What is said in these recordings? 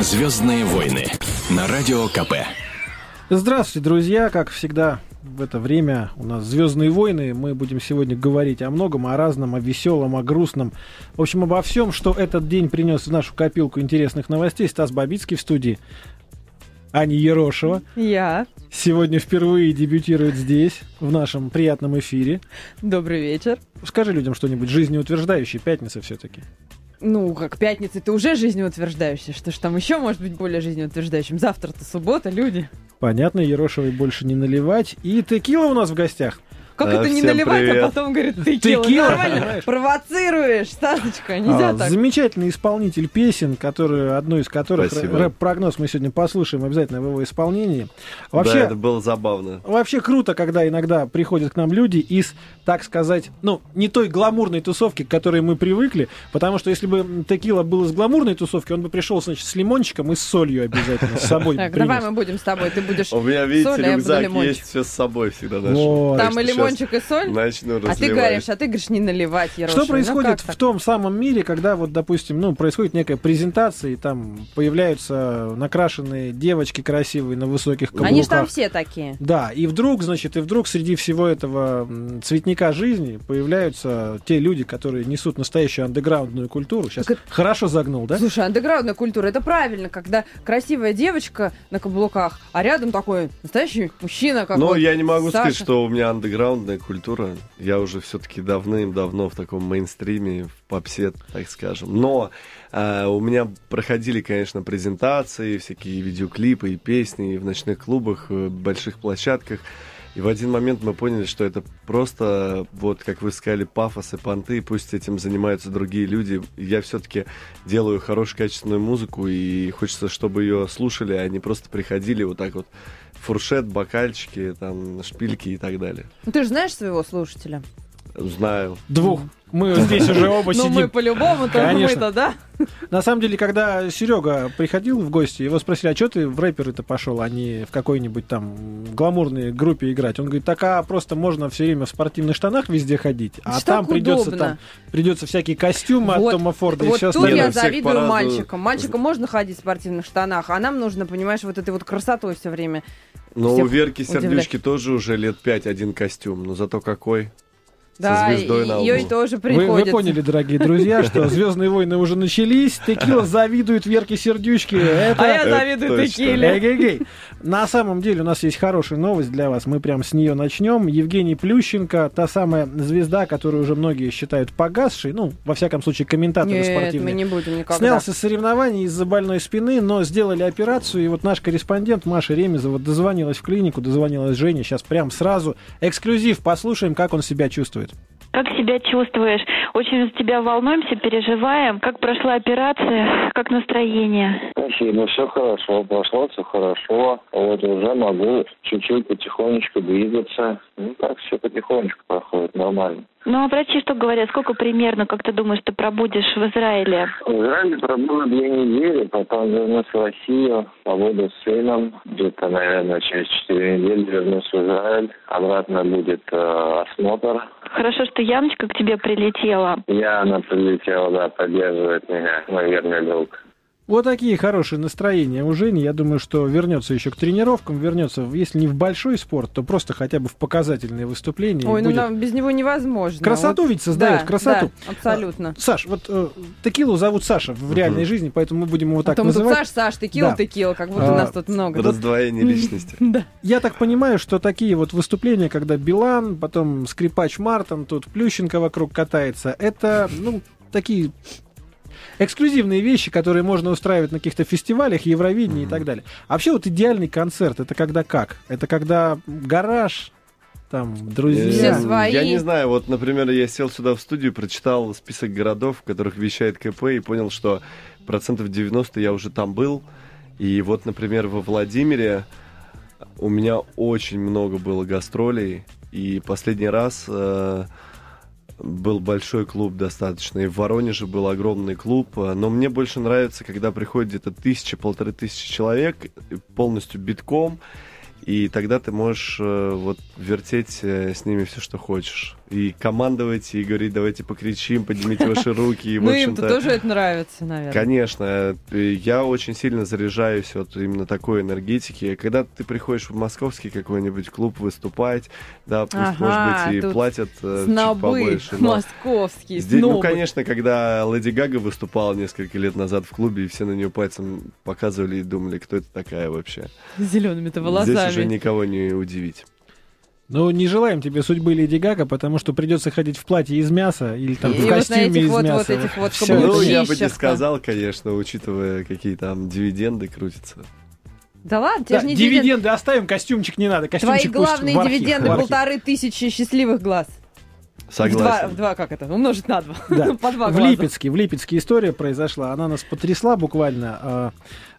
Звездные войны на радио КП. Здравствуйте, друзья! Как всегда, в это время у нас «Звездные войны». Мы будем сегодня говорить о многом, о разном, о веселом, о грустном. В общем, обо всем, что этот день принес в нашу копилку интересных новостей. Стас Бабицкий в студии. Аня Ерошева. Я. Сегодня впервые дебютирует здесь, в нашем приятном эфире. Добрый вечер. Скажи людям что-нибудь жизнеутверждающее. Пятница все-таки. Ну, как пятница, ты уже жизнеутверждающий. Что ж там еще может быть более жизнеутверждающим? Завтра-то суббота, люди. Понятно, Ерошевой больше не наливать. И текила у нас в гостях. Как А, это не всем наливать, привет. а потом говорит текила? Текила, Нормально? Провоцируешь, нельзя А, так. Замечательный исполнитель песен, который, одну из которых рэп-прогноз мы сегодня послушаем обязательно в его исполнении. Да, Вообще, это было забавно. Вообще круто, когда иногда приходят к нам люди из, так сказать, ну, не той гламурной тусовки, к которой мы привыкли, потому что если бы текила был из гламурной тусовки, он бы пришел, значит, с лимончиком и с солью обязательно с собой Так, давай мы будем с тобой. Ты будешь У меня, видите, а рюкзак есть, все с собой всегда Там и щас лимончик, и соль. Начну А ты разливать. говоришь, а ты говоришь не наливать, Ерошева. Что Ну, происходит как в том самом мире, когда вот, допустим, ну, происходит некая презентация, и там появляются накрашенные девочки красивые на высоких каблуках. Они же там все такие. Да, и вдруг, значит, и вдруг среди всего этого цветника жизни появляются те люди, которые несут настоящую андеграундную культуру. Сейчас Так хорошо загнул, да? Слушай, андеграундная культура, это правильно, когда красивая девочка на каблуках, а рядом такой настоящий мужчина, как Но вот я не могу Саша. сказать, что у меня андеграундная культура. Я уже все-таки давным-давно в таком мейнстриме, в попсе, так скажем. Но э, у меня проходили, конечно, презентации, всякие видеоклипы и песни и в ночных клубах, э, больших площадках. И в один момент мы поняли, что это просто, вот как вы сказали, пафос и понты, пусть этим занимаются другие люди. Я все-таки делаю хорошую качественную музыку, и хочется, чтобы ее слушали, а не просто приходили вот так вот фуршет, бокальчики, там, шпильки и так далее. Ну, ты же знаешь своего слушателя? Знаю. Двух. Мы здесь уже оба Ну, мы сидим. по-любому, то Конечно. мы-то, да? На самом деле, когда Серега приходил в гости, его спросили, а что ты в рэперы-то пошел, а не в какой-нибудь там гламурной группе играть? Он говорит, так а просто можно все время в спортивных штанах везде ходить, а Это там придется удобно. там придется всякие костюмы Вот- от Тома Форда и Вот все тут остальное. я завидую по-разному. мальчикам. Мальчикам можно ходить в спортивных штанах, а нам нужно, понимаешь, вот этой вот красотой все время. Но у Верки удивлять. Сердючки тоже уже лет пять один костюм, но зато какой. Да, звездой на ее лбу. тоже Вы, приходится. вы поняли, дорогие друзья, что Звездные войны уже начались. Текила завидует Верке Сердючке. Это... А я Это завидую точно. текиле. Эгегей. На самом деле у нас есть хорошая новость для вас. Мы прям с нее начнем. Евгений Плющенко, та самая звезда, которую уже многие считают погасшей, ну, во всяком случае, комментаторы Нет, мы спортивные. не будем никогда. Снялся с соревнований из-за больной спины, но сделали операцию, и вот наш корреспондент Маша Ремезова дозвонилась в клинику, дозвонилась Жене, сейчас прям сразу эксклюзив, послушаем, как он себя чувствует. Как себя чувствуешь? Очень за тебя волнуемся, переживаем. Как прошла операция? Как настроение? Спасибо, все хорошо, прошло все хорошо. Вот уже могу чуть-чуть потихонечку двигаться. Ну так все потихонечку проходит, нормально. Ну, а врачи что говорят? Сколько примерно, как ты думаешь, ты пробудешь в Израиле? В Израиле пробуду две недели, потом вернусь в Россию, побуду с сыном. Где-то, наверное, через четыре недели вернусь в Израиль. Обратно будет э, осмотр. Хорошо, что Яночка к тебе прилетела. Я, она прилетела, да, поддерживает меня, мой верный друг. Вот такие хорошие настроения у Жени. Я думаю, что вернется еще к тренировкам, вернется, если не в большой спорт, то просто хотя бы в показательные выступления. Ой, ну будет- нам без него невозможно. Красоту Вот- ведь создает, да, красоту. да, абсолютно. Саш, вот э, Текилу зовут Саша в реальной жизни, поэтому мы будем его так Потом тут называть. Саш, Саш, текила, Да. текила, как будто А, нас тут много. Раздвоение личности. Я так понимаю, что такие вот выступления, когда Билан, потом скрипач Мартин, тут Плющенко вокруг катается, это, ну, такие эксклюзивные вещи, которые можно устраивать на каких-то фестивалях, Евровидении и так далее. А вообще вот идеальный концерт, это когда как? Это когда гараж, там, друзья. Все свои. Я не знаю, вот, например, я сел сюда в студию, прочитал список городов, в которых вещает КП, и понял, что процентов 90 я уже там был. И вот, например, во Владимире у меня очень много было гастролей, и последний раз э, был большой клуб достаточно, и в Воронеже был огромный клуб, э, но мне больше нравится, когда приходит где-то тысяча-полторы тысячи человек, полностью битком, и тогда ты можешь э, вот вертеть э, с ними все, что хочешь. И командовать, и говорить, давайте покричим, поднимите ваши руки. Ну, им-то тоже это нравится, наверное. Конечно, я очень сильно заряжаюсь от именно такой энергетики. Когда ты приходишь в московский какой-нибудь клуб выступать, да, пусть, Ага, может быть, и платят э, чуть побольше. но московские, здесь- ну, конечно, когда Леди Гага выступала несколько лет назад в клубе, и все на нее пальцем показывали и думали, кто это такая вообще. Зелеными-то Здесь волосами. уже никого не удивить. Ну, не желаем тебе судьбы Леди Гага, потому что придется ходить в платье из мяса или там И в вот на костюме этих из вот- мяса. вот этих вот каблучищах. Ну, я бы не сказал, конечно, учитывая, какие там дивиденды крутятся. Да ладно, тебе Да, же не дивиденды дивиденды. оставим, костюмчик не надо. Твои Костюмчик пусть главные в архив, дивиденды в архив. полторы тысячи счастливых глаз. В два, Согласен. в два, как это? Умножить на два. Да. По два в глаза. Липецке, в Липецке история произошла, она нас потрясла буквально.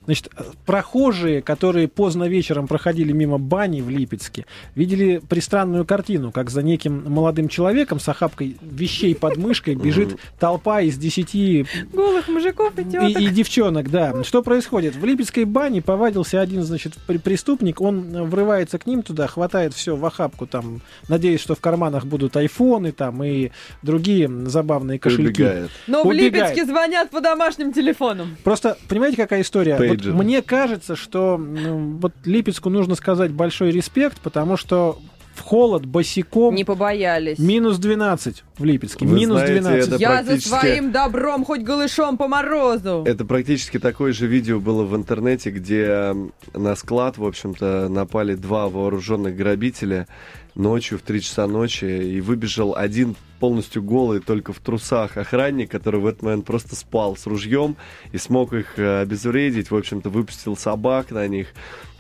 Значит, прохожие, которые поздно вечером проходили мимо бани в Липецке, видели пристранную картину, как за неким молодым человеком с охапкой вещей под мышкой бежит толпа из десяти Голых мужиков и и, теток. и девчонок, да. Что происходит? В Липецкой бане повадился один, значит, при- преступник, он врывается к ним туда, хватает все в охапку, там, надеясь, что в карманах будут айфоны там и другие забавные кошельки. Убегает. Но в убегает. Липецке звонят по домашним телефонам. Просто, понимаете, какая история? Вот мне кажется, что ну, вот Липецку нужно сказать большой респект, потому что в холод босиком Не побоялись. минус 12 в Липецке. Вы минус знаете, 12. это Я за своим добром хоть голышом по морозу. Это практически такое же видео было в интернете, где на склад, в общем-то, напали два вооруженных грабителя ночью в 3 часа ночи, и выбежал один полностью голый, только в трусах охранник, который в этот момент просто спал с ружьем и смог их э, обезвредить, в общем-то, выпустил собак на них.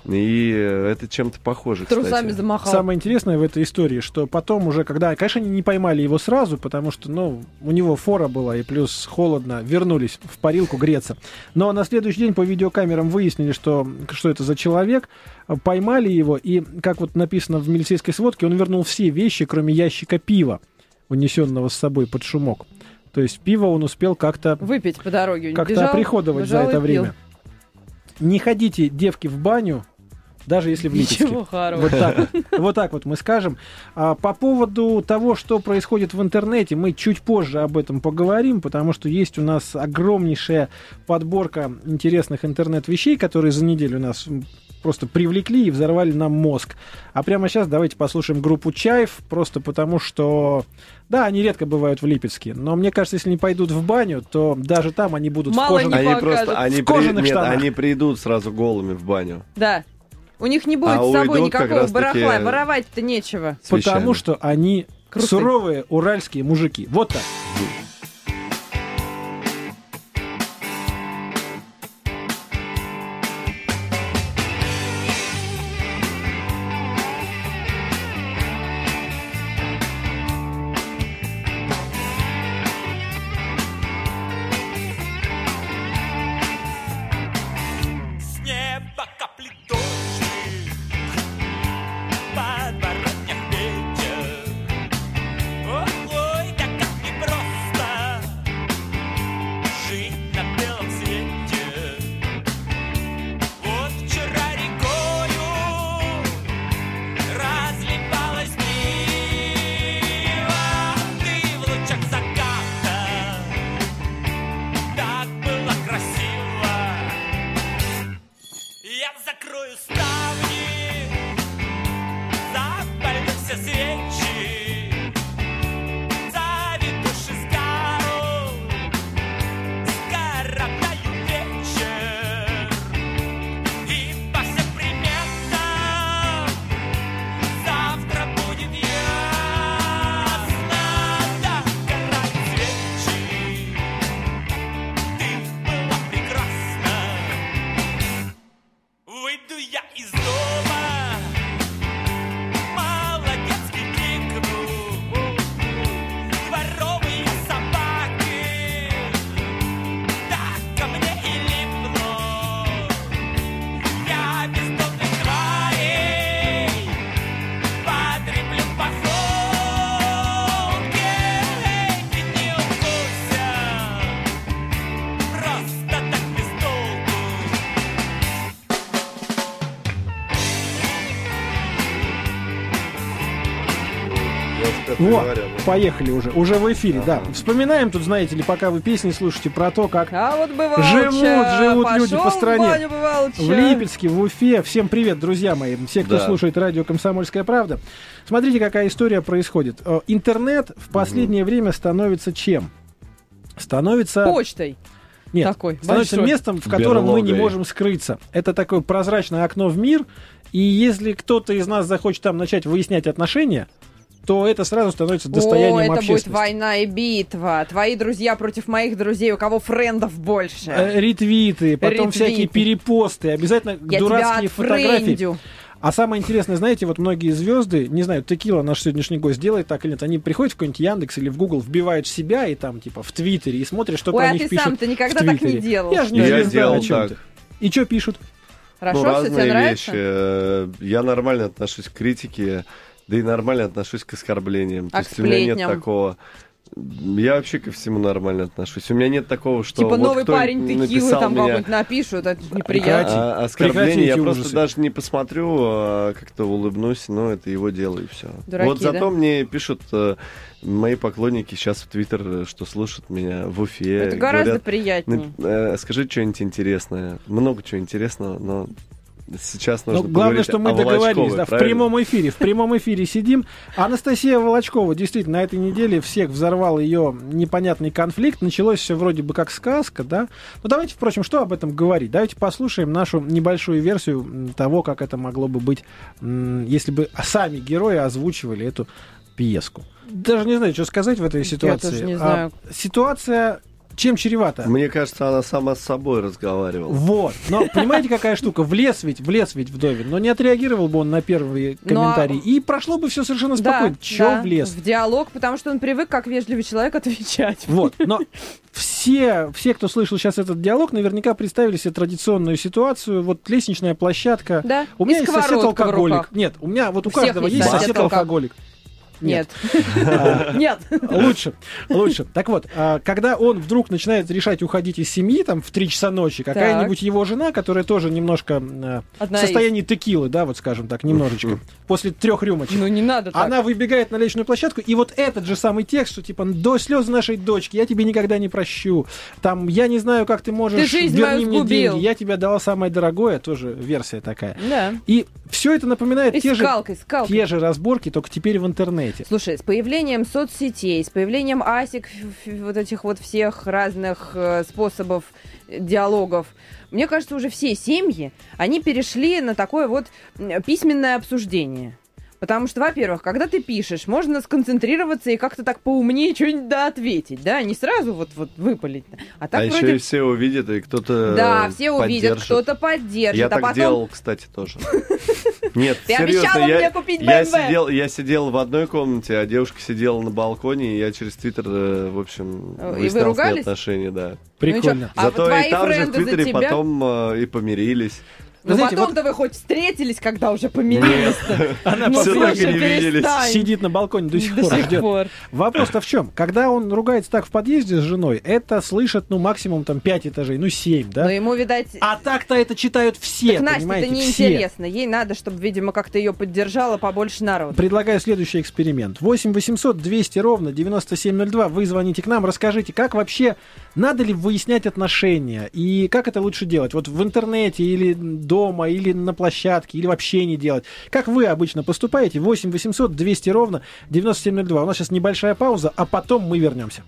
И э, это чем-то похоже, Трусами кстати. замахал. Самое интересное в этой истории, что потом уже, когда, конечно, они не поймали его сразу, потому что, ну, у него фора была, и плюс холодно, вернулись в парилку греться. Но на следующий день по видеокамерам выяснили, что, что это за человек, поймали его, и, как вот написано в милицейской сводке, он вернул все вещи, кроме ящика пива, унесенного с собой под шумок. То есть пиво он успел как-то Выпить по дороге. как-то оприходовать за это пил. время. Не ходите, девки, в баню, даже если в Липецке. Ничего Вот хорошего. так, вот. вот так вот мы скажем. А, по поводу того, что происходит в интернете, мы чуть позже об этом поговорим, потому что есть у нас огромнейшая подборка интересных интернет-вещей, которые за неделю нас просто привлекли и взорвали нам мозг. А прямо сейчас давайте послушаем группу Чаев, просто потому что, да, они редко бывают в Липецке, но мне кажется, если они пойдут в баню, то даже там они будут Мало в не кожаных... Они просто, они, В кожаных нет, штанах. они придут сразу голыми в баню. Да. У них не будет А с собой никакого барахла. Воровать-то нечего. с Потому что они Крутые. суровые уральские мужики. Вот так. Вот. поехали уже. Уже в эфире, да. Вспоминаем тут, знаете ли, пока вы песни слушаете про то, как А вот. Живут, живут люди по стране. В Липецке, в Уфе. Всем привет, друзья мои, все, кто Да. слушает радио «Комсомольская правда». Смотрите, какая история происходит. Э, Интернет в последнее время становится чем? Становится... Почтой. Нет, такой, становится большой. местом, в котором мы не Берлогой. можем скрыться. Это такое прозрачное окно в мир, и если кто-то из нас захочет там начать выяснять отношения, то это сразу становится достоянием О, это будет общественности. война и битва. Твои друзья против моих друзей, у кого френдов больше. Э, Ретвиты, потом Ретвиты. всякие перепосты, обязательно Я дурацкие тебя фотографии. А самое интересное, знаете, вот многие звезды, не знаю, Текила, наш сегодняшний гость, делает так или нет, они приходят в какой-нибудь Яндекс или в Google, вбивают себя и там, типа, в Твиттере, и смотрят, что Ой, про а них ты пишут сам-то никогда так не делал. Я же не Я делал о чем так. ты? И что пишут? Хорошо, ну, все тебе разные нравится? вещи. Э, Я нормально отношусь к критике, да и нормально отношусь к оскорблениям. То А к есть у меня нет такого... Я вообще ко всему нормально отношусь. У меня нет такого, что Типа вот новый кто парень текилы там меня- какой-нибудь напишут, это неприятно. А, оскорбления Прекрати я просто ужасы. даже не посмотрю, а как-то улыбнусь, но это его дело и все. Дураки, вот зато да? мне пишут э, мои поклонники сейчас в Твиттер, э, что слушают меня в Уфе. Это гораздо говорят, приятнее. «Ну, э, скажи что-нибудь интересное. Много чего интересного, но сейчас нужно Ну, главное, что мы о договорились, да, в правильно? прямом эфире. В прямом эфире сидим. Анастасия Волочкова, действительно, на этой неделе всех взорвал ее непонятный конфликт. Началось все вроде бы как сказка, да. Но давайте, впрочем, что об этом говорить? Давайте послушаем нашу небольшую версию того, как это могло бы быть, если бы сами герои озвучивали эту пьеску. Даже не знаю, что сказать в этой ситуации. тоже не А, знаю. ситуация чем чревата? Мне кажется, она сама с собой разговаривала. Вот. Но понимаете, какая штука? Влез ведь, влез ведь Вдовин. Но не отреагировал бы он на первые комментарии. И прошло бы все совершенно Да, спокойно. Че да, влез? В диалог, потому что он привык, как вежливый человек, отвечать. Вот. Но все, все, кто слышал сейчас этот диалог, наверняка представили себе традиционную ситуацию. Вот лестничная площадка. Да, У меня и есть сосед сковородка в алкоголик. руках. Нет, у меня вот у, У всех каждого есть есть сосед сосед алкоголик. алкоголик. Нет. А, Нет. Лучше, лучше. Так вот, а, когда он вдруг начинает решать уходить из семьи, там, в 3 часа ночи, какая-нибудь его жена, которая тоже немножко а, в состоянии текилы, да, вот скажем так, немножечко, после трех рюмочек, Ну не надо она выбегает на лестничную площадку, и вот этот же самый текст, что типа до слез нашей дочки, я тебе никогда не прощу. Там, я не знаю, как ты можешь, Ты жизнь верни мне деньги, я тебе дала самое дорогое, тоже версия такая. Да. И все это напоминает И те же, скалкой, скалкой. те же разборки, только теперь в интернете. Слушай, с появлением соцсетей, с появлением асик, вот этих вот всех разных э, способов диалогов, мне кажется, уже все семьи, они перешли на такое вот письменное обсуждение. Потому что, во-первых, когда ты пишешь, можно сконцентрироваться и как-то так поумнее что-нибудь да ответить, да, не сразу вот, вот выпалить. А так а вроде... еще и все увидят, и кто-то Да, все увидят, поддержит. кто-то поддержит, Я а так потом... делал, кстати, тоже. Нет, Ты серьезно, обещала я, мне купить я сидел, я сидел в одной комнате, а девушка сидела на балконе, и я через Твиттер, э, в общем, Э, и вы ругались? отношения, да. Прикольно. Ну? А Зато и там же в Твиттере потом э, и помирились. Вы Ну знаете, потом-то вы хоть встретились, когда уже помирились Она Ну, постоянно так и не виделись. сидит на балконе до сих До пор, сих ждет. пор. Вопрос-то в чем? Когда он ругается так в подъезде с женой, это слышат, ну, максимум там 5 этажей, ну, 7, да? Но ему, видать, А так-то это читают все, так Насте понимаете, это все. неинтересно. Ей надо, чтобы, видимо, как-то ее поддержало побольше народу. Предлагаю следующий эксперимент. 8 800 200 ровно 9702. Вы звоните к нам, расскажите, как вообще, надо ли выяснять отношения и как это лучше делать? Вот в интернете или дома, или на площадке, или вообще не делать. Как вы обычно поступаете? 8 800 200 ровно 9702. У нас сейчас небольшая пауза, а потом мы вернемся.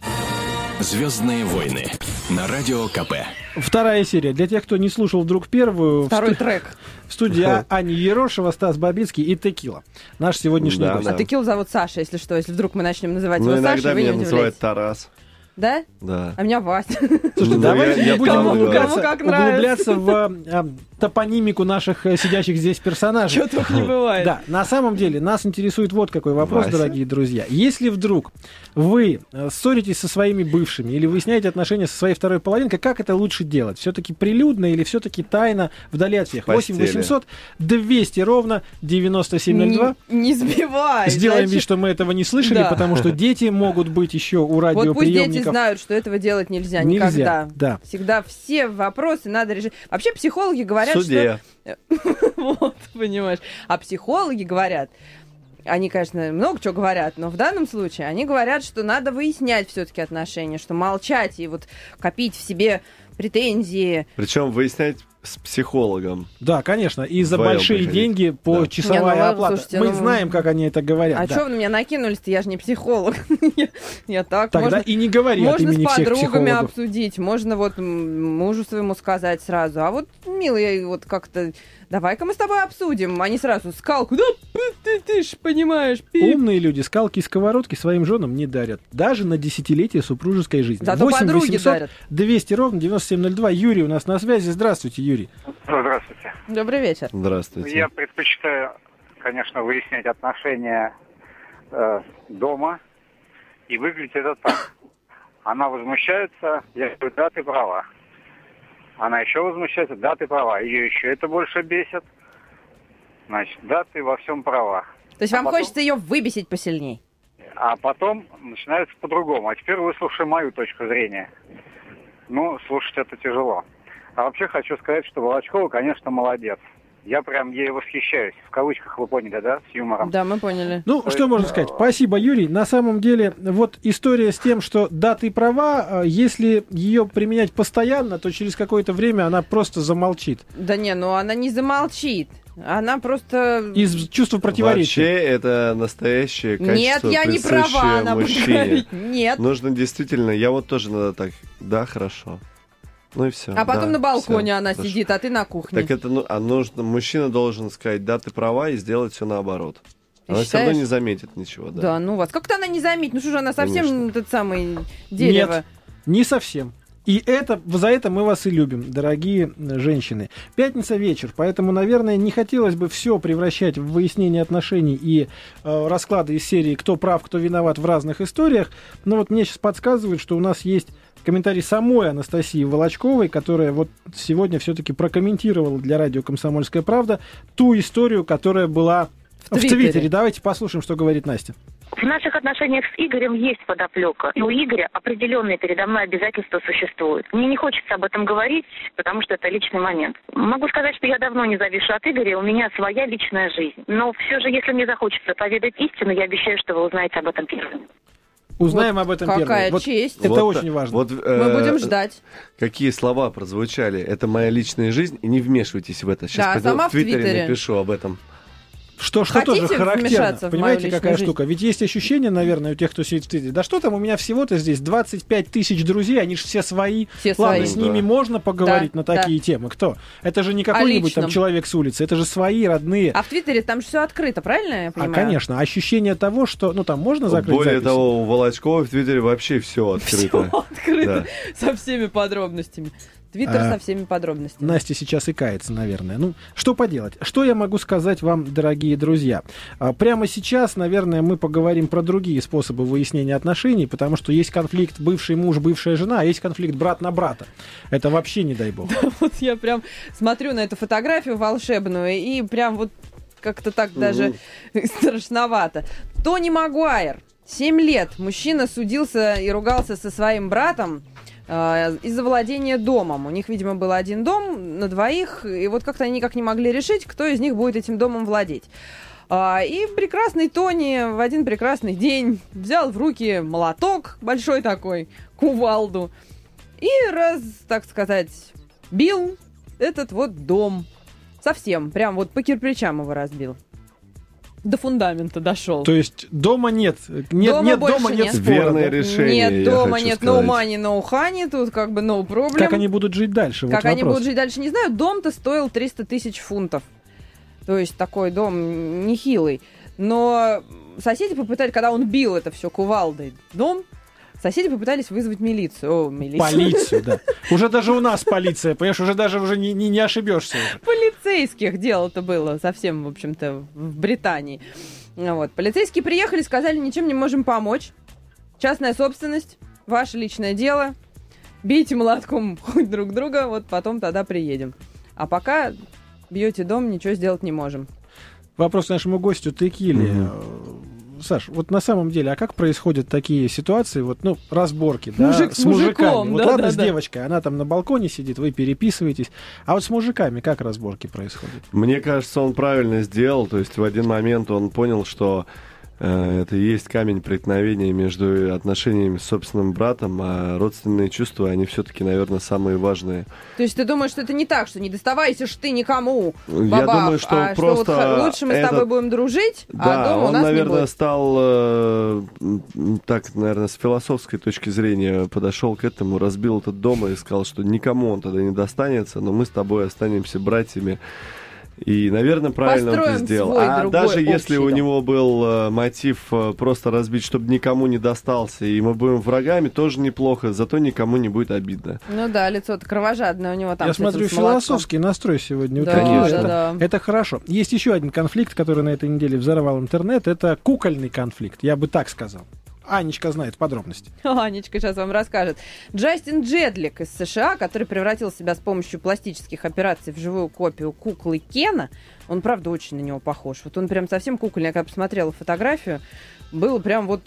Звездные войны на радио КП. Вторая серия. Для тех, кто не слушал вдруг первую, Второй сту- трек. в студии А- Аня Ерошева, Стас Бабицкий и Текила. Наш сегодняшний Да, гость. да. А Текил зовут Саша, если что. Если вдруг мы начнем называть Ну, его иногда Сашей, вы не меня называют. Тарас. Да? Да. А меня Вася. Слушайте, Ну, давайте я- не я будем кому- углубляться, углубляться в э, топонимику наших э, сидящих здесь персонажей. Чего только не бывает. Да, на самом деле нас интересует вот какой вопрос, Вася? дорогие друзья. Если вдруг вы э, ссоритесь со своими бывшими или выясняете отношения со своей второй половинкой, как это лучше делать? Все-таки прилюдно или все-таки тайно, вдали от всех? В 8 постели. 800 200 ровно 9702. Не, не сбивай. Сделаем значит. вид, что мы этого не слышали, Да. потому что дети могут быть еще у Вот пусть дети радиоприемников. знают, что этого делать нельзя, Нельзя, никогда. да. Всегда все вопросы надо решить. Вообще психологи В говорят, что... суде. Вот, понимаешь. А психологи говорят, Они, конечно, много чего говорят, но в данном случае они говорят, что надо выяснять все-таки отношения, что молчать и вот копить в себе претензии. Причем выяснять с психологом. Да, конечно. И за Вдвоем большие приходить. деньги по Да. часовая Не, ну, оплата. слушайте, Мы ну, знаем, как они это говорят. а да. что вы на меня накинулись-то? Я же не психолог. я, я так. Тогда можно, и не говори от можно с подругами обсудить, можно вот мужу своему сказать сразу. А вот, милый, вот как-то давай-ка мы с тобой обсудим. Они сразу скалку, да ты, ты ж понимаешь, пип. Умные люди скалки и сковородки своим женам не дарят. Даже на десятилетие супружеской жизни. Зато 8 подруги 800 дарят. 200 ровно 9702. Юрий у нас на связи. Здравствуйте, Юрий. Здравствуйте. Добрый вечер. Здравствуйте. Я предпочитаю, конечно, выяснять отношения э, дома. И выглядит это так. Она возмущается, я говорю, да, ты права. Она еще возмущается, да, ты права. Ее еще это больше бесит. Значит, да, ты во всем права. То есть А вам потом- хочется ее выбесить посильней? А потом начинается по-другому. А теперь выслушай мою точку зрения. Ну, слушать это тяжело. А вообще хочу сказать, что Волочкова, конечно, молодец. Я прям ей восхищаюсь. В кавычках вы поняли, да, с юмором. Да, мы поняли. Ну, То что есть, можно сказать? Спасибо, Юрий. На самом деле, вот история с тем, что да, ты права, э, если ее применять постоянно, то через какое-то время она просто замолчит. Да не, ну она не замолчит. Она просто... Из чувства Вообще, противоречия. это настоящее качество, Нет, я не права, она будет говорить. Нет. Нужно действительно, я вот тоже надо так, да, хорошо. Ну и все. А потом на балконе она сидит, а ты на кухне. Так это, ну, а нужно, мужчина должен сказать, да, ты права, и сделать все наоборот. Ты Она все равно считаешь? не заметит ничего, да. Да, ну вас. Как-то она не заметит. Ну что же, она совсем Конечно. этот самый дерево. Нет, не совсем. И это, за это мы вас и любим, дорогие э, женщины. Пятница вечер, поэтому, наверное, не хотелось бы все превращать в выяснение отношений и э, расклады из серии «Кто прав, кто виноват» в разных историях. Но вот мне сейчас подсказывают, что у нас есть комментарий самой Анастасии Волочковой, которая вот сегодня все-таки прокомментировала для радио «Комсомольская правда» ту историю, которая была В в Твиттере. Твиттере. Давайте послушаем, что говорит Настя. В наших отношениях с Игорем есть подоплека. И у Игоря определенные передо мной обязательства существуют. Мне не хочется об этом говорить, потому что это личный момент. Могу сказать, что я давно не завишу от Игоря, у меня своя личная жизнь. Но все же, если мне захочется поведать истину, я обещаю, что вы узнаете об этом первым. Узнаем об этом Какая первым. Вот честь. Это Вот, очень важно. Вот, Мы э, будем ждать. Какие слова прозвучали? Это моя личная жизнь, и не вмешивайтесь в это. Да, Сейчас пойду сама в в Твиттере Твиттере. напишу об этом. Что, что Хотите тоже характерно. Понимаете, какая жизнь? штука? Ведь есть ощущение, наверное, у тех, кто сидит в Твиттере. Да что там, у меня всего-то здесь 25 тысяч друзей, они же все свои. Все Ладно, свои. с Да. ними можно поговорить Да, на такие темы. Кто? Это же не какой-нибудь там человек с улицы, это же свои родные. А в Твиттере там же все открыто, правильно я А, понимаю? конечно, ощущение того, что, ну там можно закрыть Более записи? того, у Волочкова в Твиттере вообще все открыто. Всё открыто Да. со всеми подробностями. Твиттер А, со всеми подробностями. Настя сейчас и кается, наверное. Ну, что поделать? Что я могу сказать вам, дорогие друзья? А, Прямо сейчас, наверное, мы поговорим про другие способы выяснения отношений, потому что есть конфликт бывший муж, бывшая жена, а есть конфликт брат на брата. Это вообще не дай бог. Вот я прям смотрю на эту фотографию волшебную и прям вот как-то так даже страшновато. Тони Магуайр. Семь лет мужчина судился и ругался со своим братом из-за владения домом. У них, видимо, был один дом на двоих, и вот как-то они никак не могли решить, кто из них будет этим домом владеть. А, И прекрасный Тони в один прекрасный день взял в руки молоток большой такой, кувалду, и раз, так сказать, бил этот вот дом. Совсем, прям вот по кирпичам его разбил. До фундамента дошел. То есть дома нет. Нет Дома нет больше дома, нет нет. спора. Верное да? решение, Нет дома, нет сказать. no money, no honey, тут как бы no problem. Как они будут жить дальше? Как вот они вопрос. будут жить дальше, не знаю. Дом-то стоил 300 тысяч фунтов. То есть такой дом нехилый. Но соседи попытались, когда он бил это все кувалдой дом, соседи попытались вызвать милицию. О, милицию. Полицию, да. Уже даже у нас полиция, понимаешь, уже даже уже не, не, не ошибешься. уже. полицейских дело-то было совсем, в общем-то, в Британии. Ну Вот. Полицейские приехали, сказали, ничем не можем помочь. Частная собственность, ваше личное дело. Бейте молотком хоть друг друга, вот потом тогда приедем. А пока бьете дом, ничего сделать не можем. Вопрос нашему гостю Текиле. Мгм. Саш, вот на самом деле, а как происходят такие ситуации, вот, ну, разборки, да, Мужик с мужиком, Вот да, ладно, да, с да. девочкой, она там на балконе сидит, вы переписываетесь, а вот с мужиками как разборки происходят? Мне кажется, он правильно сделал. То есть в один момент он понял, что это и есть камень преткновения между отношениями с собственным братом, а родственные чувства, они все-таки, наверное, самые важные. То есть ты думаешь, что это не так, что не доставайся ж ты никому, Я бабах, думаю, что а просто что вот лучше мы с тобой этот- будем дружить, Да, а дома у он, нас не наверное, будет. стал э, так, наверное, с философской точки зрения подошел к этому, разбил этот дом и сказал, что никому он тогда не достанется, но мы с тобой останемся братьями. И, наверное, правильно он это Построим сделал. свой а другой даже если у него был э, мотив э, просто разбить, чтобы никому не достался, и мы будем врагами, тоже неплохо, зато никому не будет обидно. Ну да, лицо-то кровожадное у него там. Я смотрю, философский настрой сегодня. Да. Конечно. да, да. это хорошо. Есть еще один конфликт, который на этой неделе взорвал интернет. Это кукольный конфликт, я бы так сказал. Анечка знает подробности. Анечка сейчас вам расскажет. Джастин Джедлик из США, который превратил себя с помощью пластических операций в живую копию куклы Кена, он, правда, очень на него похож. Вот он прям совсем кукольный. Я когда посмотрела фотографию, было прям вот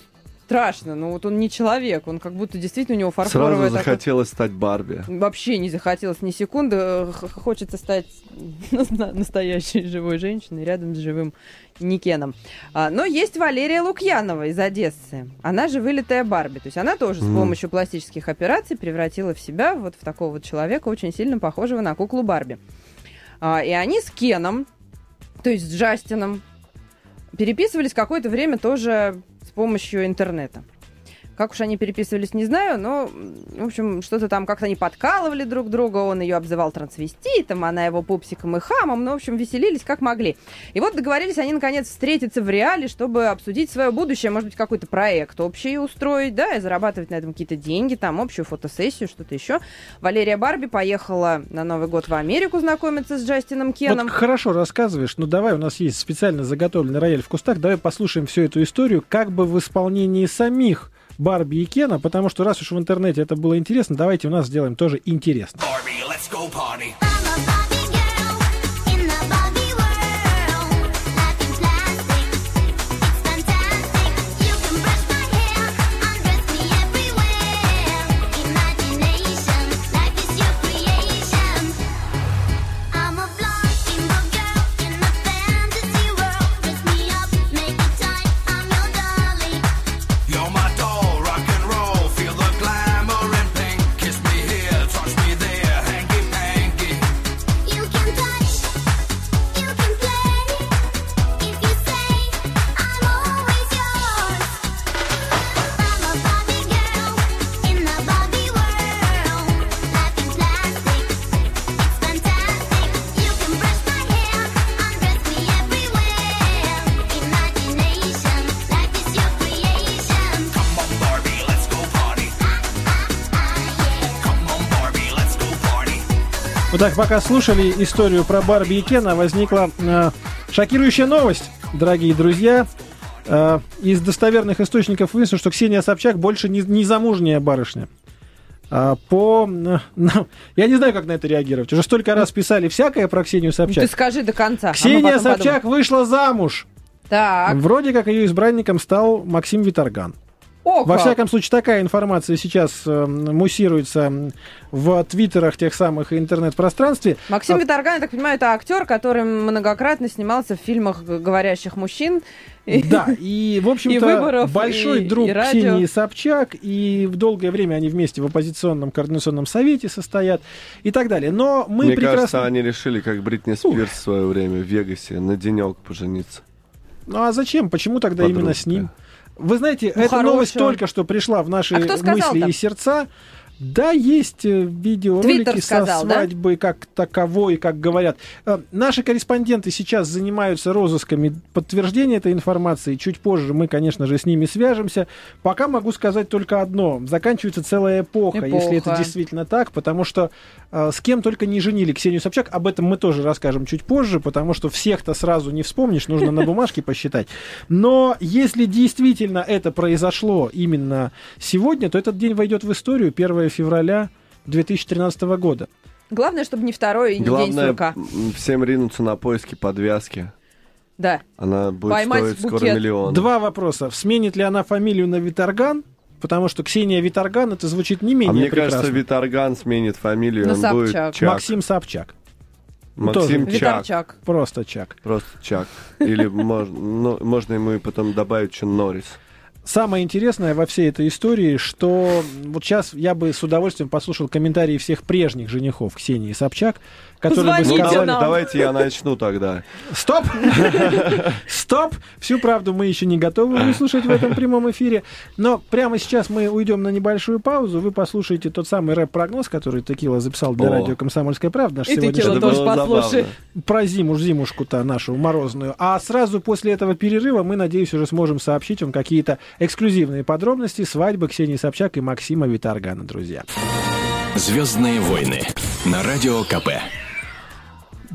страшно. Ну вот он не человек, он как будто действительно у него фарфоровая Сразу захотелось стать Барби. Вообще не захотелось ни секунды. Э, Хочется стать на- настоящей живой женщиной рядом с живым Никеном. А, но есть Валерия Лукьянова из Одессы. Она же вылитая Барби. То есть она тоже с Мгм. помощью пластических операций превратила в себя вот в такого вот человека, очень сильно похожего на куклу Барби. А, и они с Кеном, то есть с Джастином, переписывались какое-то время тоже с помощью интернета. Как уж они переписывались, не знаю, но, в общем, что-то там как-то они подкалывали друг друга, он ее обзывал трансвеститом, она его пупсиком и хамом, ну, в общем, веселились как могли. И вот договорились они, наконец, встретиться в реале, чтобы обсудить свое будущее, может быть, какой-то проект общий устроить, да, и зарабатывать на этом какие-то деньги, там, общую фотосессию, что-то еще. Валерия Барби поехала на Новый год в Америку знакомиться с Джастином Кеном. Вот хорошо рассказываешь, ну давай, у нас есть специально заготовленный рояль в кустах, давай послушаем всю эту историю как бы в исполнении самих Барби и Кена, потому что раз уж в интернете это было интересно, давайте у нас сделаем тоже интересно. Barbie, let's go party. Вот так, пока слушали историю про Барби и Кена, возникла э, шокирующая новость, дорогие друзья. Э, из достоверных источников выяснилось, что Ксения Собчак больше не, не замужняя барышня. А по... э, ну, я не знаю, как на это реагировать. Уже столько раз писали всякое про Ксению Ну, Собчак. Ты скажи до конца. а Ксения потом Собчак подумаем. вышла замуж. Так. Вроде как ее избранником стал Максим Виторган. О, Во как. всяком случае, такая информация сейчас э, муссируется в твиттерах тех самых интернет-пространстве. Максим А- Виторган, я так понимаю, это актер, который многократно снимался в фильмах говорящих мужчин. Да, и, в общем-то, большой и- друг и радио. Ксении Собчак, и в долгое время они вместе в оппозиционном координационном совете состоят и так далее. Но мы Мне прекрасно... кажется, они решили, как Бритни Спирс в свое время в Вегасе, на денек пожениться. Ну а зачем? Почему тогда именно Подружка. с ним? Вы знаете, Ну, эта новость хорошего. только что пришла в наши А мысли и сердца. Да, есть э, видеоролики сказал, со да? свадьбы как таковой, как говорят. Э, Наши корреспонденты сейчас занимаются розысками подтверждения этой информации. Чуть позже мы, конечно же, с ними свяжемся. Пока могу сказать только одно. Заканчивается целая эпоха, если это Эпоха. действительно так, потому что с кем только не женили Ксению Собчак. Об этом мы тоже расскажем чуть позже, потому что всех-то сразу не вспомнишь, нужно на бумажке посчитать. Но если действительно это произошло именно сегодня, то этот день войдет в историю 1 февраля 2013 года. Главное, чтобы не второй и не день Главное сурка. м, всем ринуться на поиски подвязки. Да. Она будет Поймать стоить скоро букет. миллион. Два вопроса. Сменит ли она фамилию на Виторган? Потому что Ксения Виторган, это звучит не менее А мне прекрасно. кажется, Виторган сменит фамилию, На он будет Собчак. Чак. Максим Собчак. Максим тоже. Чак. Витарчак. Просто Чак. Просто Чак. Или можно, ну, можно ему и потом добавить еще Норрис. Самое интересное во всей этой истории, что вот сейчас я бы с удовольствием послушал комментарии всех прежних женихов Ксении Собчак, которые бы Позвоните сказали... нам. давайте я начну тогда. Стоп! Стоп! Всю правду мы еще не готовы выслушать в этом прямом эфире. Но прямо сейчас мы уйдем на небольшую паузу. Вы послушаете тот самый рэп-прогноз, который Текила записал для О. радио «Комсомольская правда». Наш И сегодняшний Текила тоже было послушай. про зиму, зимушку-то нашу морозную. А сразу после этого перерыва мы, надеюсь, уже сможем сообщить вам какие-то эксклюзивные подробности свадьбы Ксении Собчак и Максима Виторгана, друзья. Звездные войны на радио КП.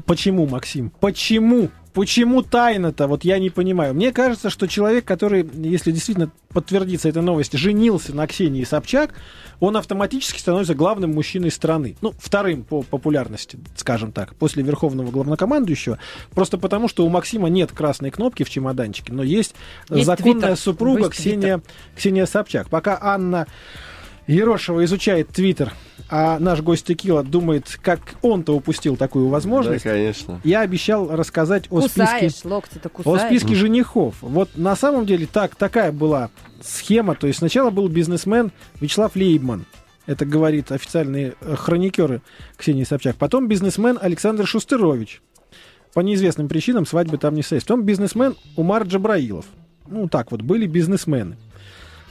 Почему, Максим? Почему? Почему тайна-то? Вот я не понимаю. Мне кажется, что человек, который, если действительно подтвердится эта новость, женился на Ксении Собчак, он автоматически становится главным мужчиной страны. Ну, вторым по популярности, скажем так, после верховного главнокомандующего. Просто потому, что у Максима нет красной кнопки в чемоданчике, но есть, Есть законная Твиттер. супруга Ксения, Ксения Собчак. Пока Анна Ерошева изучает Твиттер, а наш гость Текила думает, как он-то упустил такую Да, возможность. конечно. Я обещал рассказать о списке, Кусаешь, локти-то о списке женихов. Вот на самом деле так, такая была схема. То есть сначала был бизнесмен Вячеслав Лейбман. Это говорит официальные э, хроникеры Ксении Собчак. Потом бизнесмен Александр Шустерович. По неизвестным причинам свадьбы там не состоялось. Потом бизнесмен Умар Джабраилов. Ну, так вот, были бизнесмены.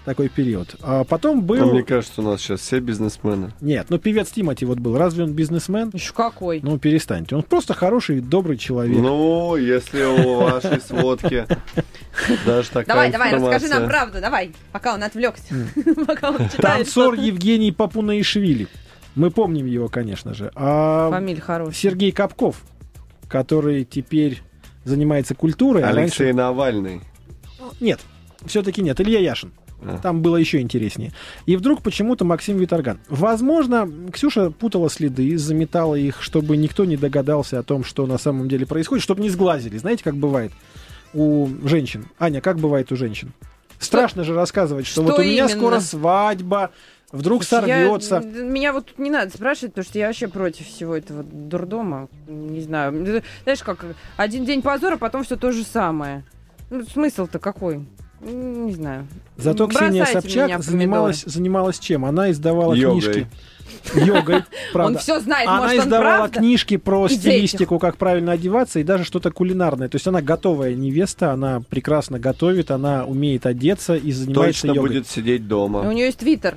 Такой период. А потом А был... мне кажется, у нас сейчас все бизнесмены. Нет, ну певец Тимати вот был. Разве он бизнесмен? Еще какой? Ну, перестаньте. Он просто хороший, добрый человек. Ну, если у вашей сводки даже такая Давай, давай, расскажи нам правду, давай, пока он отвлекся. Пока он читает Танцор. Евгений Папунаишвили. Мы помним его, конечно же. А Фамилия хорошая. Сергей Капков, который теперь занимается культурой. а Алексей раньше- Навальный. Нет, все-таки нет. Илья Яшин. Там было еще интереснее. И вдруг почему-то Максим Виторган. Возможно, Ксюша путала следы, заметала их, чтобы никто не догадался о том, что на самом деле происходит, чтобы не сглазили. Знаете, как бывает у женщин? Аня, как бывает у женщин? Страшно же рассказывать, что, Что вот у меня именно? скоро свадьба, вдруг Я- сорвется. меня вот тут не надо спрашивать, потому что я вообще против всего этого дурдома. Не знаю. Знаешь, как один день позора, потом все то же самое. Ну, смысл-то какой? Не знаю. Зато Ксения Бросайте Собчак занималась, занималась чем? Она издавала Йогой. книжки. Йогой, правда. Он все знает, Она может, издавала правда? книжки про Из стилистику, как правильно одеваться, и даже что-то кулинарное. То есть она готовая невеста, она прекрасно готовит, она умеет одеться и занимается Точно йогой. будет сидеть У дома. нее есть твиттер.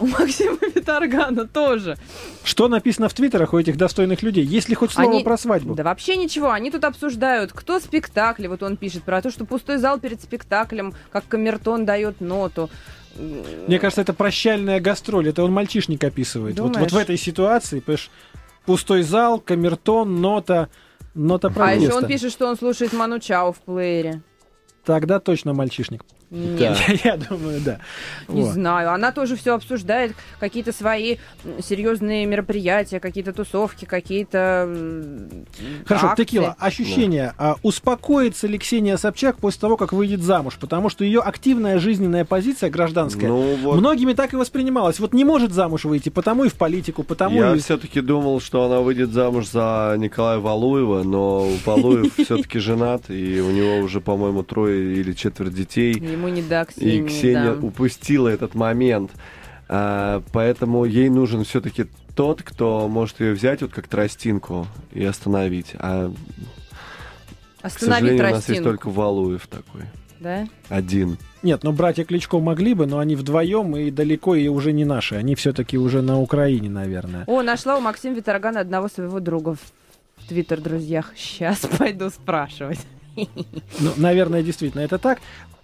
У Максима Виторгана тоже. Что написано в твиттерах у этих достойных людей? Есть ли хоть слово Они- про свадьбу? Да вообще ничего. Они тут обсуждают, кто спектакли. Вот он пишет про то, что пустой зал перед спектаклем, как камертон дает ноту. Мне кажется, это прощальная гастроль. Это он мальчишник описывает. Вот, Думаешь? вот в этой ситуации, понимаешь, пустой зал, камертон, нота, нота А еще он пишет, что он слушает Ману Чао в плеере. Тогда точно мальчишник. Нет, Я, я думаю, да. не Вот. знаю. Она тоже все обсуждает. Какие-то свои серьезные мероприятия, какие-то тусовки, какие-то Хорошо, акции. Текила, ощущение, а успокоится ли Ксения Собчак после того, как выйдет замуж? Потому что ее активная жизненная позиция гражданская Ну вот, многими так и воспринималась. Вот не может замуж выйти, потому и в политику, потому я и... все-таки думал, что она выйдет замуж за Николая Валуева, но Валуев все-таки женат, и у него уже, по-моему, трое или четверть детей. Ему не до Ксении, И Ксения да. упустила этот момент. А, поэтому ей нужен все-таки тот, кто может ее взять вот как тростинку и остановить. А, к Останови сожалению, у нас есть тростинку. только Валуев такой. Да? Один. Нет, ну братья Кличко могли бы, но они вдвоем и далеко и уже не наши. Они все-таки уже на Украине, наверное. О, нашла у Максима Виторгана одного своего друга в Твиттер, друзьях. Сейчас пойду спрашивать. Ну, наверное, действительно это так.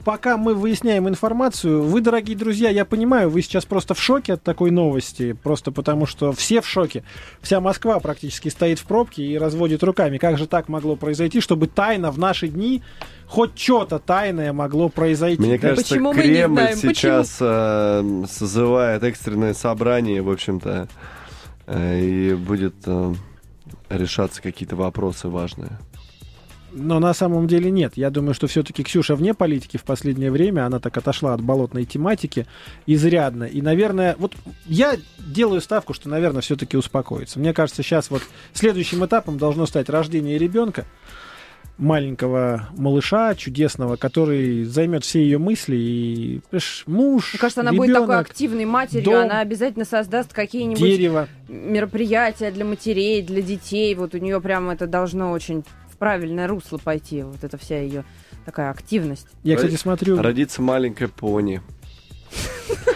Пока мы выясняем информацию, вы, дорогие друзья, я понимаю, вы сейчас просто в шоке от такой новости, просто потому что все в шоке. Вся Москва практически стоит в пробке и разводит руками. Как же так могло произойти, чтобы тайно в наши дни хоть что-то тайное могло произойти? Мне Да? кажется, Почему мы не Кремль знаем? сейчас э, созывает экстренное собрание, в общем-то, э, и будет э, решаться какие-то вопросы важные. Но на самом деле нет. Я думаю, что все-таки Ксюша вне политики в последнее время. Она так отошла от болотной тематики изрядно. И, наверное, вот я делаю ставку, что, наверное, все-таки успокоится. Мне кажется, сейчас вот следующим этапом должно стать рождение ребенка маленького малыша чудесного, который займет все ее мысли и понимаешь, муж, Мне кажется, она будет такой ребенок, активной матерью, дом, она обязательно создаст какие-нибудь дерево. мероприятия для матерей, для детей. Вот у нее прям это должно очень в правильное русло пойти. Вот эта вся ее такая активность. Я, кстати, смотрю, Родится маленькая пони.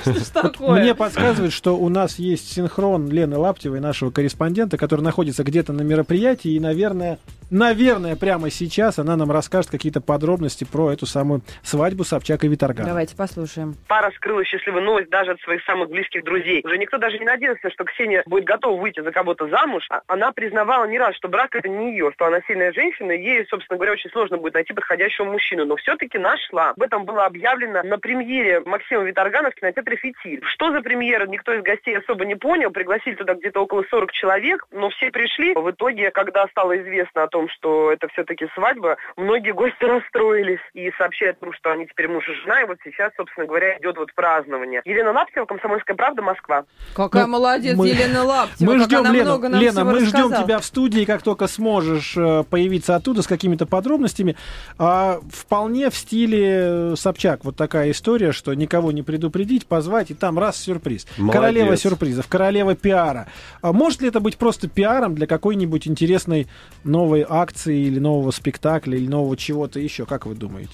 Что такое? Мне подсказывает, что у нас есть синхрон Лены Лаптевой, нашего корреспондента, который находится где-то на мероприятии, и, наверное, наверное, прямо сейчас она нам расскажет какие-то подробности про эту самую свадьбу Собчак и Виторгана. Давайте послушаем. Пара скрыла счастливую новость даже от своих самых близких друзей. Уже никто даже не надеялся, что Ксения будет готова выйти за кого-то замуж. А Она признавала не раз, что брак это не ее, что она сильная женщина, и ей, собственно говоря, очень сложно будет найти подходящего мужчину. Но все-таки нашла. Об этом было объявлено на премьере Максима Виторгана в кинотеатре «Фитиль». Что за премьера, никто из гостей особо не понял. Пригласили туда где-то около 40 человек, но все пришли. В итоге, когда стало известно о том, что это все-таки свадьба, многие гости расстроились и сообщают, ну, что они теперь муж и жена, и вот сейчас, собственно говоря, идет вот празднование. Елена Лаптева, «Комсомольская правда», Москва. Какая Ну, молодец, мы- Елена Лаптева. Мы ждем она Лену. много нам Лена, всего мы ждем рассказала. тебя в студии, как только сможешь э, появиться оттуда с какими-то подробностями. А, вполне в стиле Собчак. Вот такая история, что никого не предупредить, позвать, и там раз сюрприз. Молодец. Королева сюрпризов, королева пиара. А может ли это быть просто пиаром для какой-нибудь интересной новой акции или нового спектакля или нового чего-то еще? Как вы думаете?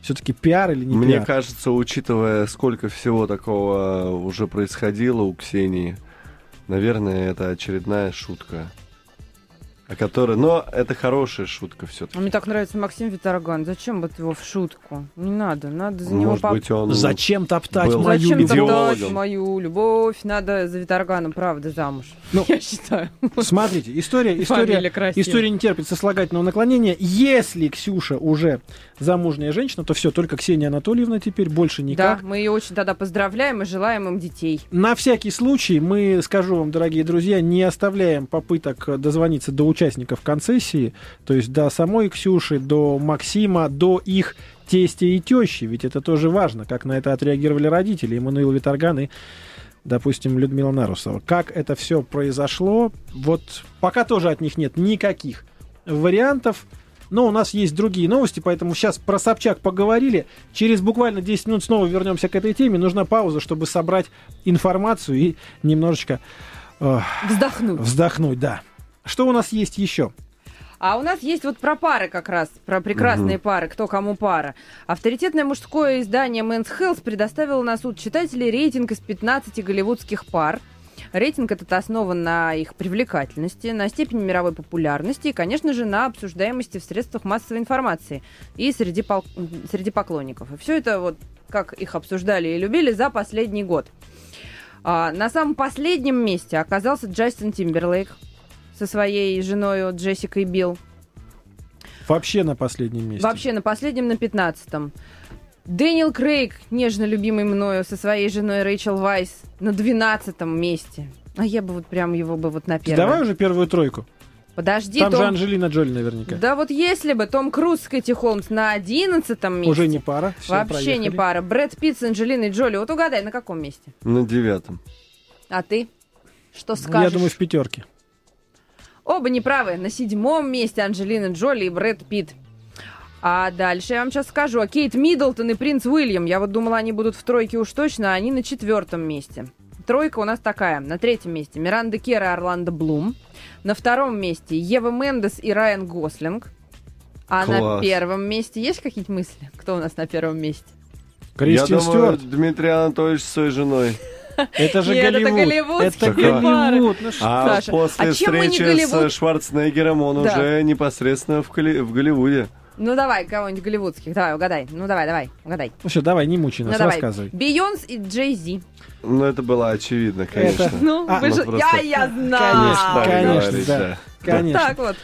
Все-таки пиар или не Мне пиар? кажется, учитывая, сколько всего такого уже происходило у Ксении, наверное, это очередная шутка. О которой... Но это хорошая шутка все-таки. Мне так нравится Максим Виторган. Зачем вот его в шутку? Не надо, надо за него Может поп- быть, он... Зачем топтать был мою Зачем любовь? топтать мою любовь? Надо за Виторганом, правда, замуж. Ну, Я считаю. Смотрите, история, история, история не терпит сослагательного наклонения. Если Ксюша уже замужняя женщина, то все, только Ксения Анатольевна теперь, больше никак. Да, мы ее очень тогда поздравляем и желаем им детей. На всякий случай мы, скажу вам, дорогие друзья, не оставляем попыток дозвониться до участников концессии, то есть до самой Ксюши, до Максима, до их тестя и тещи, ведь это тоже важно, как на это отреагировали родители, Эммануил Виторган и, допустим, Людмила Нарусова. Как это все произошло, вот пока тоже от них нет никаких вариантов, но у нас есть другие новости, поэтому сейчас про Собчак поговорили. Через буквально 10 минут снова вернемся к этой теме. Нужна пауза, чтобы собрать информацию и немножечко э, Вздохнуть. вздохнуть, да. Что у нас есть еще? А у нас есть вот про пары как раз, про прекрасные пары, кто кому пара. Авторитетное мужское издание Men's Health предоставило на суд читателей рейтинг из 15 голливудских пар. Рейтинг этот основан на их привлекательности, на степени мировой популярности и, конечно же, на обсуждаемости в средствах массовой информации и среди, пол- среди поклонников. И все это вот как их обсуждали и любили за последний год. А, на самом последнем месте оказался Джастин Тимберлейк со своей женой Джессикой Билл. Вообще на последнем месте. Вообще на последнем, на пятнадцатом. Дэниел Крейг, нежно любимый мною, со своей женой Рэйчел Вайс на двенадцатом месте. А я бы вот прям его бы вот на первом. Давай уже первую тройку. Подожди, Там Том. же Анджелина Джоли наверняка. Да вот если бы Том Круз с Кэти Холмс на одиннадцатом месте. Уже не пара. Всё, Вообще не проехали. пара. Брэд Питт с Анджелиной Джоли. Вот угадай, на каком месте? На девятом. А ты? Что скажешь? Я думаю, в пятерке. Оба неправы. На седьмом месте Анджелина Джоли и Брэд Питт. А дальше я вам сейчас скажу. А Кейт Миддлтон и принц Уильям. Я вот думала, они будут в тройке уж точно, а они на четвертом месте. Тройка у нас такая. На третьем месте Миранда Кера и Орландо Блум. На втором месте Ева Мендес и Райан Гослинг. А на Класс. первом месте есть какие-то мысли? Кто у нас на первом месте? Кристин Я думаю, Стюарт. Дмитрий Анатольевич с своей женой. Это же Нет, это Голливуд. Это. Голливуд. Ну что? А Саша, после а встречи с Шварценеггером он Да. уже непосредственно в, Голли- в Голливуде. Ну давай, кого-нибудь голливудских. Давай, угадай. Ну давай, давай, угадай. Ну все, давай, не мучай нас, ну давай. рассказывай. Бейонс и Джей Зи. Ну, это было очевидно, конечно. Ну, А, вы ну, же... просто- Я, я знаю. Конечно, конечно, говорить, да. Конечно. Так вот.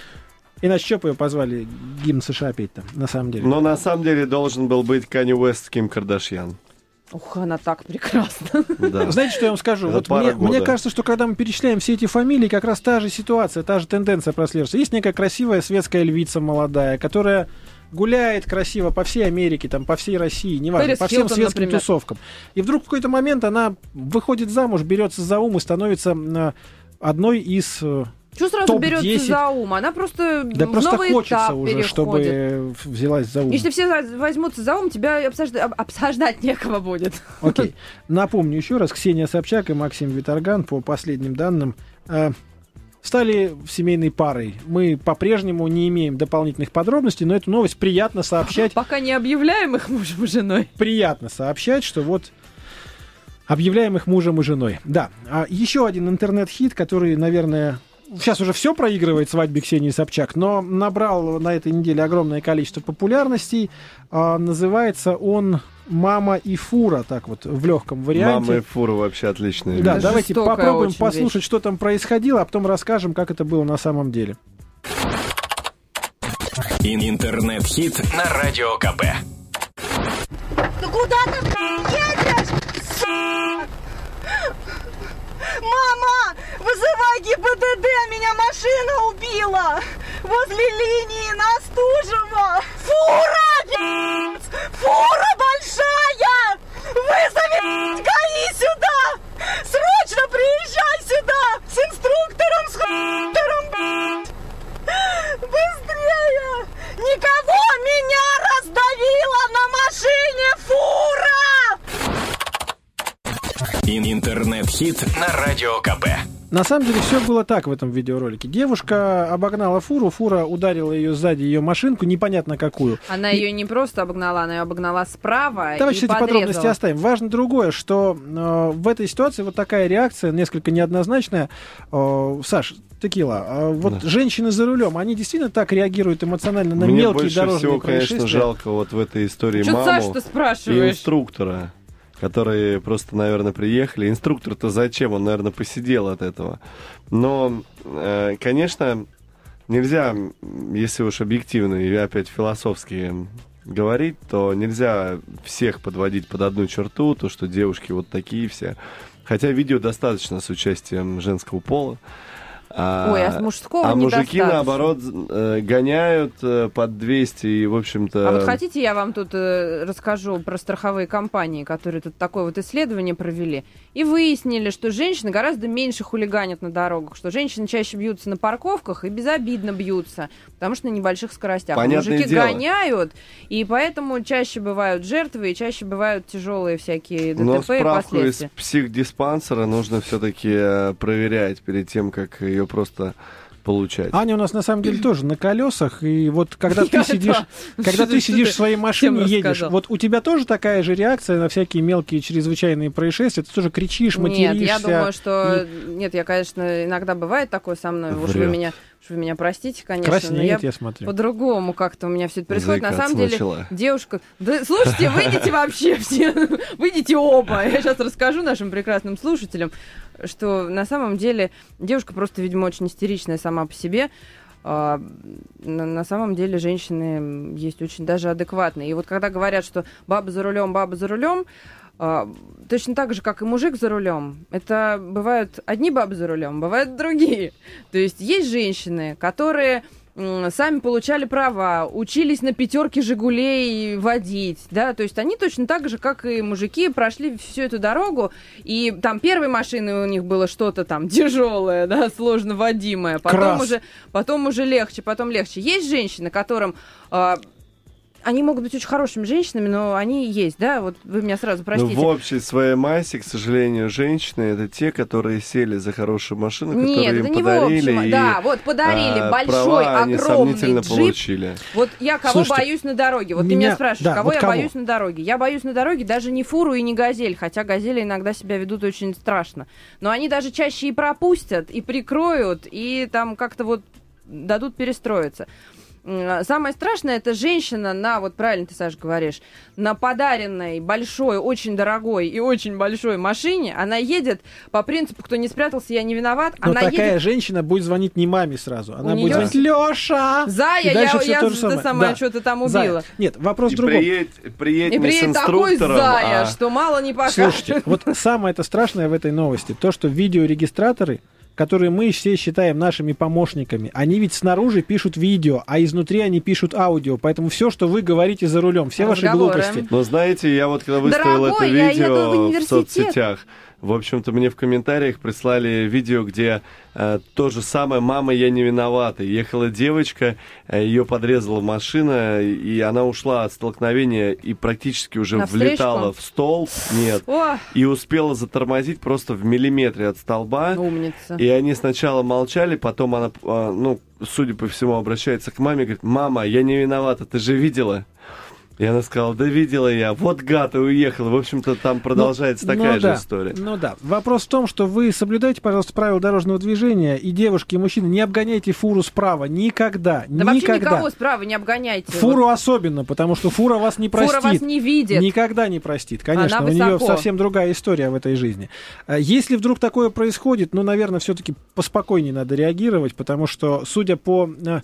Иначе что бы ее позвали гимн США петь там, на самом деле? Но на самом деле должен был быть Канни Уэст с Ким Кардашьян. Ух, она так прекрасна. Да. Знаете, что я вам скажу? Это Вот мне, года. мне кажется, что когда мы перечисляем все эти фамилии, как раз та же ситуация, та же тенденция прослеживается. Есть некая красивая светская львица молодая, которая гуляет красиво по всей Америке, там, по всей России, неважно, Пэрис по всем Хилтон, светским например. тусовкам. И вдруг в какой-то момент она выходит замуж, берется за ум и становится м, одной из... Что сразу Топ-10. берется за ум? Она просто Да в просто новый хочется этап уже, переходит. чтобы взялась за ум. Если все возьмутся за ум, тебя обсужда- об- обсуждать некого будет. Окей. Напомню еще раз, Ксения Собчак и Максим Виторган, по последним данным, э, стали семейной парой. Мы по-прежнему не имеем дополнительных подробностей, но эту новость приятно сообщать. Пока не объявляем их мужем и женой. Приятно сообщать, что вот объявляем их мужем и женой. Да. А еще один интернет-хит, который, наверное, сейчас уже все проигрывает свадьбе Ксении Собчак, но набрал на этой неделе огромное количество популярностей. А, называется он «Мама и фура», так вот, в легком варианте. Мама и фура вообще отличная Да, вещь. давайте жестокая попробуем послушать, вещь. что там происходило, а потом расскажем, как это было на самом деле. Ин- Интернет-хит на Радио КП. Ну куда ты едешь? Мама, вызывай ГИБДД, меня машина убила! Возле линии Настужева! Фура! Фура большая! Вызови ГАИ сюда! Срочно приезжай сюда! С инструктором, с блядь! Быстрее! Никого меня раздавила на машине фура! Ин- Интернет-хит на Радио КП. На самом деле все было так в этом видеоролике. Девушка обогнала фуру, фура ударила ее сзади, ее машинку, непонятно какую. Она ее не просто обогнала, она ее обогнала справа Давайте и эти подрезала. подробности оставим. Важно другое, что э, в этой ситуации вот такая реакция несколько неоднозначная. Э, Саш, Текила, а вот Да. женщины за рулем, они действительно так реагируют эмоционально на Мне мелкие больше дорожные всего, происшествия? конечно, жалко вот в этой истории Чё маму Саш, ты и спрашиваешь? инструктора, которые просто, наверное, приехали. Инструктор-то зачем? Он, наверное, посидел от этого. Но, э, конечно, нельзя, если уж объективно и опять философски говорить, то нельзя всех подводить под одну черту, то, что девушки вот такие все. Хотя видео достаточно с участием женского пола. А- Ой, а с мужского а мужики, наоборот, э, гоняют э, под 200 и, в общем-то... А вот хотите, я вам тут э, расскажу про страховые компании, которые тут такое вот исследование провели, и выяснили, что женщины гораздо меньше хулиганят на дорогах, что женщины чаще бьются на парковках и безобидно бьются, потому что на небольших скоростях. Понятное Мужики дело. гоняют, и поэтому чаще бывают жертвы, и чаще бывают тяжелые всякие ДТП Но и справку из последствия. психдиспансера нужно все-таки проверять перед тем, как ее просто получать. Аня у нас на самом деле тоже на колесах, и вот когда ты сидишь, когда ты сидишь в своей машине, едешь, вот у тебя тоже такая же реакция на всякие мелкие чрезвычайные происшествия, ты тоже кричишь, материшься. Нет, я думаю, что... Нет, я, конечно, иногда бывает такое со мной. Уж вы меня, уж вы меня простите, конечно. но краснеет, я я смотрю. по-другому как-то у меня все это происходит. На Заикаться самом деле, начала. девушка... Да, слушайте, выйдите вообще все. Выйдите оба. Я сейчас расскажу нашим прекрасным слушателям, что на самом деле девушка просто, видимо, очень истеричная сама по себе. А, на, на самом деле женщины есть очень даже адекватные. И вот когда говорят, что баба за рулем, баба за рулем, точно так же, как и мужик за рулем. Это бывают одни бабы за рулем, бывают другие. То есть есть женщины, которые сами получали права, учились на пятерке Жигулей водить, да, то есть они точно так же, как и мужики, прошли всю эту дорогу, и там первой машины у них было что-то там тяжелое, да, сложно водимое, потом Крас. уже, потом уже легче, потом легче. Есть женщины, которым а, они могут быть очень хорошими женщинами, но они есть, да? Вот вы меня сразу Ну, простите. в общей своей массе, к сожалению, женщины это те, которые сели за хорошую машину, Нет, которые это им не в подарили. общем. и, Да, вот подарили а, большой, права они огромный сомнительно джип. получили. Вот я кого Слушайте, боюсь на дороге? Вот ты меня- меня спрашиваешь, да, кого вот я кого? боюсь на дороге? Я боюсь на дороге даже не фуру и не газель, хотя газели иногда себя ведут очень страшно. Но они даже чаще и пропустят, и прикроют, и там как-то вот дадут перестроиться. Самое страшное это женщина на, вот правильно ты, Саша, говоришь, на подаренной большой, очень дорогой и очень большой машине. Она едет по принципу, кто не спрятался, я не виноват. Но она такая едет женщина будет звонить не маме сразу. Она У будет неё- звонить Леша! Зая, я, я это самое. самое, Да. что ты там Зая. убила. Нет, вопрос И в другом. приедь, приедь И не с приедет такой Зая, а- что мало не покажет. Слушайте, вот самое-то страшное в этой новости, то, что видеорегистраторы, которые мы все считаем нашими помощниками, они ведь снаружи пишут видео, а изнутри они пишут аудио. Поэтому все, что вы говорите за рулем, все ваши Разговоры. глупости. Но знаете, я вот когда выставил Дорогой, это я еду в видео в, университет. соцсетях, в общем-то, мне в комментариях прислали видео, где э, то же самое «Мама, я не виновата». Ехала девочка, э, ее подрезала машина, и она ушла от столкновения и практически уже Навстречку? влетала в стол. Нет. О, И успела затормозить просто в миллиметре от столба. умница. И они сначала молчали, потом она, а, ну, судя по всему, обращается к маме, говорит, мама, я не виновата, ты же видела? И она сказала, да видела я, вот гад, и уехала. В общем-то, там продолжается Ну, такая ну же да, история. Ну да. Вопрос в том, что вы соблюдайте, пожалуйста, правила дорожного движения, и девушки, и мужчины, не обгоняйте фуру справа. Никогда. Да вообще никогда. никого справа не обгоняйте. Фуру особенно, потому что фура вас не Вот Фура простит. вас не видит. Никогда не простит, конечно. Она у нее совсем другая история в этой жизни. А Если вдруг такое происходит, ну, наверное, все-таки поспокойнее надо реагировать, потому что, судя по э,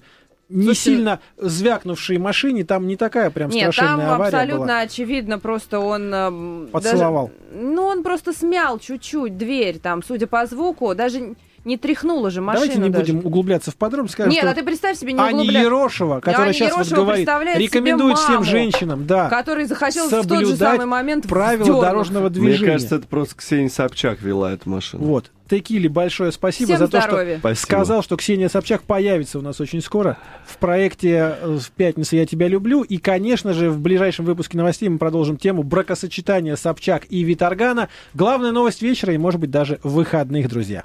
не Слушайте, сильно звякнувшей машине, там не такая прям Нет, там страшенная авария абсолютно была. очевидно, просто он... Поцеловал. даже- ну, он просто смял чуть-чуть дверь, там, судя по звуку, даже не тряхнула же машина Давайте не даже. будем углубляться в подробности. скажем, Нет, что а ты представь себе, не Ани углубля- Ерошева, которая Аня сейчас вот говорит, рекомендует всем маму, женщинам, да, Который захотел в тот же соблюдать самый момент правила вдернуться. дорожного Мне движения. кажется, это просто Ксения Собчак вела эту машину. Вот. Текиле большое спасибо Всем за то, здоровья. что Спасибо. сказал, что Ксения Собчак появится у нас очень скоро в проекте э, «В пятницу я тебя люблю». И, конечно же, в ближайшем выпуске новостей мы продолжим тему бракосочетания Собчак и Виторгана. Главная новость вечера и, может быть, даже выходных, друзья.